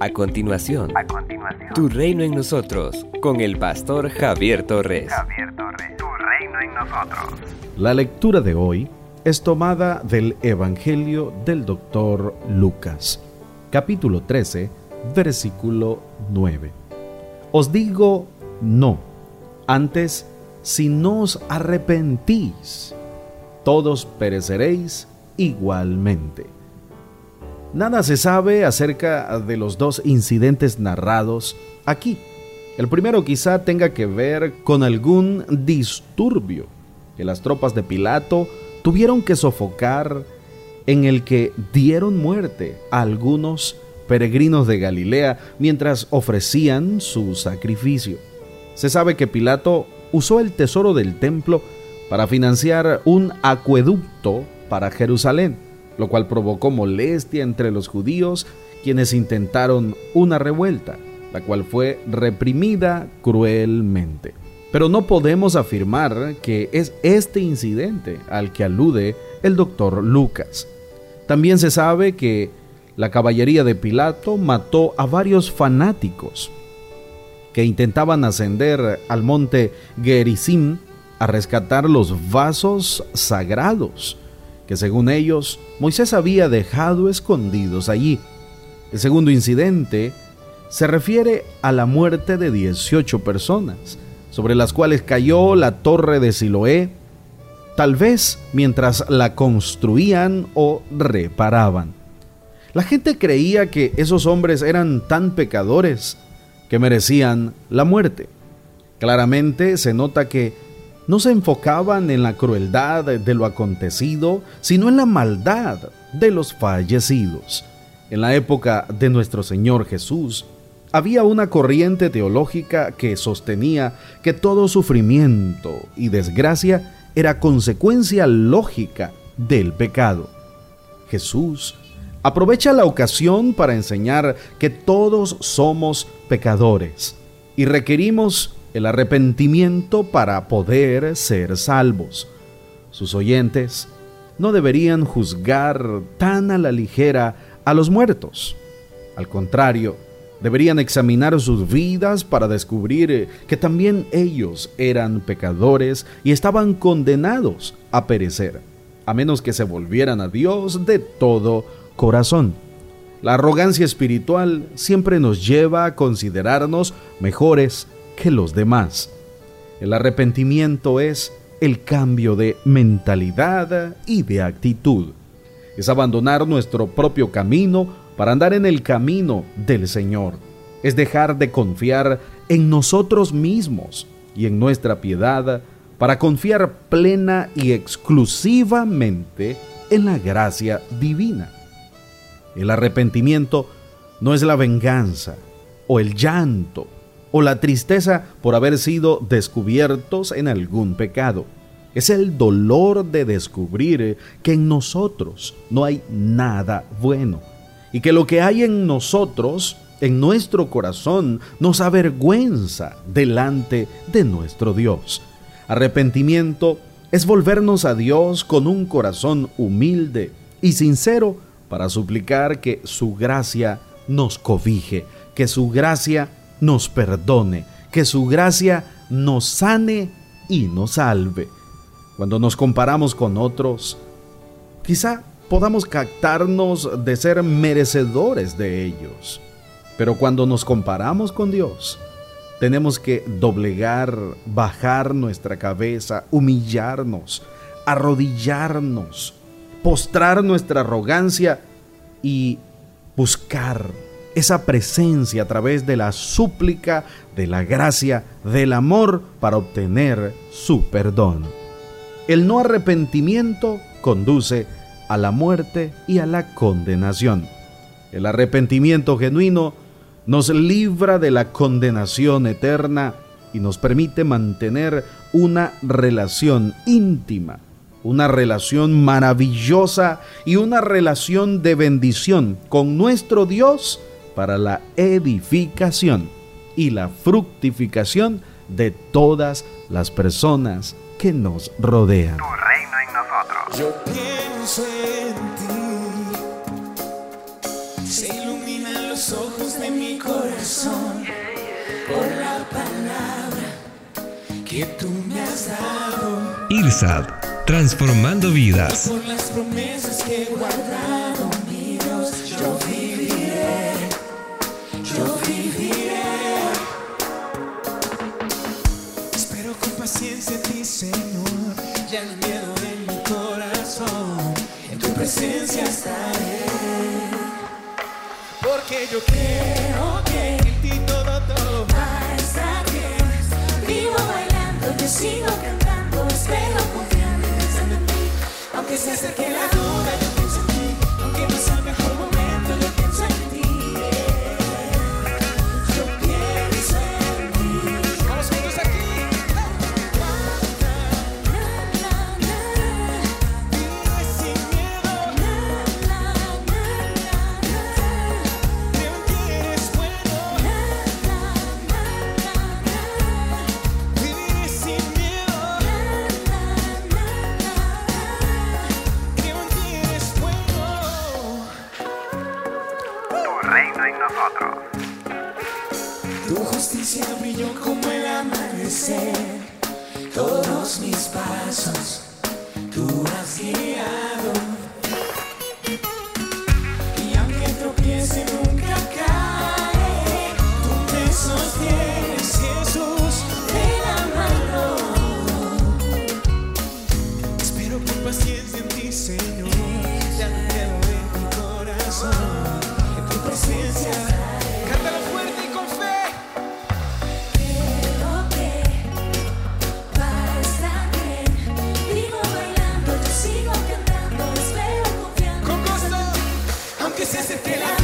A continuación, a continuación, Tu reino en nosotros, con el pastor Javier Torres. Javier Torres, Tu reino en nosotros. La lectura de hoy es tomada del Evangelio del doctor Lucas, capítulo 13, versículo 9. Os digo no, antes si no os arrepentís, todos pereceréis igualmente. Nada se sabe acerca de los dos incidentes narrados aquí. El primero quizá tenga que ver con algún disturbio que las tropas de Pilato tuvieron que sofocar en el que dieron muerte a algunos peregrinos de Galilea mientras ofrecían su sacrificio. Se sabe que Pilato usó el tesoro del templo para financiar un acueducto para Jerusalén lo cual provocó molestia entre los judíos quienes intentaron una revuelta, la cual fue reprimida cruelmente. Pero no podemos afirmar que es este incidente al que alude el doctor Lucas. También se sabe que la caballería de Pilato mató a varios fanáticos que intentaban ascender al monte Gerizim a rescatar los vasos sagrados que según ellos Moisés había dejado escondidos allí. El segundo incidente se refiere a la muerte de 18 personas, sobre las cuales cayó la torre de Siloé, tal vez mientras la construían o reparaban. La gente creía que esos hombres eran tan pecadores que merecían la muerte. Claramente se nota que no se enfocaban en la crueldad de lo acontecido, sino en la maldad de los fallecidos. En la época de nuestro Señor Jesús, había una corriente teológica que sostenía que todo sufrimiento y desgracia era consecuencia lógica del pecado. Jesús aprovecha la ocasión para enseñar que todos somos pecadores y requerimos el arrepentimiento para poder ser salvos. Sus oyentes no deberían juzgar tan a la ligera a los muertos. Al contrario, deberían examinar sus vidas para descubrir que también ellos eran pecadores y estaban condenados a perecer, a menos que se volvieran a Dios de todo corazón. La arrogancia espiritual siempre nos lleva a considerarnos mejores que los demás. El arrepentimiento es el cambio de mentalidad y de actitud. Es abandonar nuestro propio camino para andar en el camino del Señor. Es dejar de confiar en nosotros mismos y en nuestra piedad para confiar plena y exclusivamente en la gracia divina. El arrepentimiento no es la venganza o el llanto o la tristeza por haber sido descubiertos en algún pecado. Es el dolor de descubrir que en nosotros no hay nada bueno y que lo que hay en nosotros, en nuestro corazón, nos avergüenza delante de nuestro Dios. Arrepentimiento es volvernos a Dios con un corazón humilde y sincero para suplicar que su gracia nos cobije, que su gracia nos perdone, que su gracia nos sane y nos salve. Cuando nos comparamos con otros, quizá podamos captarnos de ser merecedores de ellos. Pero cuando nos comparamos con Dios, tenemos que doblegar, bajar nuestra cabeza, humillarnos, arrodillarnos, postrar nuestra arrogancia y buscar esa presencia a través de la súplica, de la gracia, del amor para obtener su perdón. El no arrepentimiento conduce a la muerte y a la condenación. El arrepentimiento genuino nos libra de la condenación eterna y nos permite mantener una relación íntima, una relación maravillosa y una relación de bendición con nuestro Dios para la edificación y la fructificación de todas las personas que nos rodean. Tu reino en nosotros. Yo pienso en ti. Se iluminan los ojos de corazón por la palabra que tú me has dado. IRSAD, transformando vidas. Por las promesas que he guardado, en ti, Señor, ya no miedo en mi corazón, en tu presencia estaré. Porque yo creo que en ti todo, todo va a bien. Vivo bailando, yo sigo cantando, justicia brilló como el amanecer. Todos mis pasos tú has guiado. Aunque se acerque la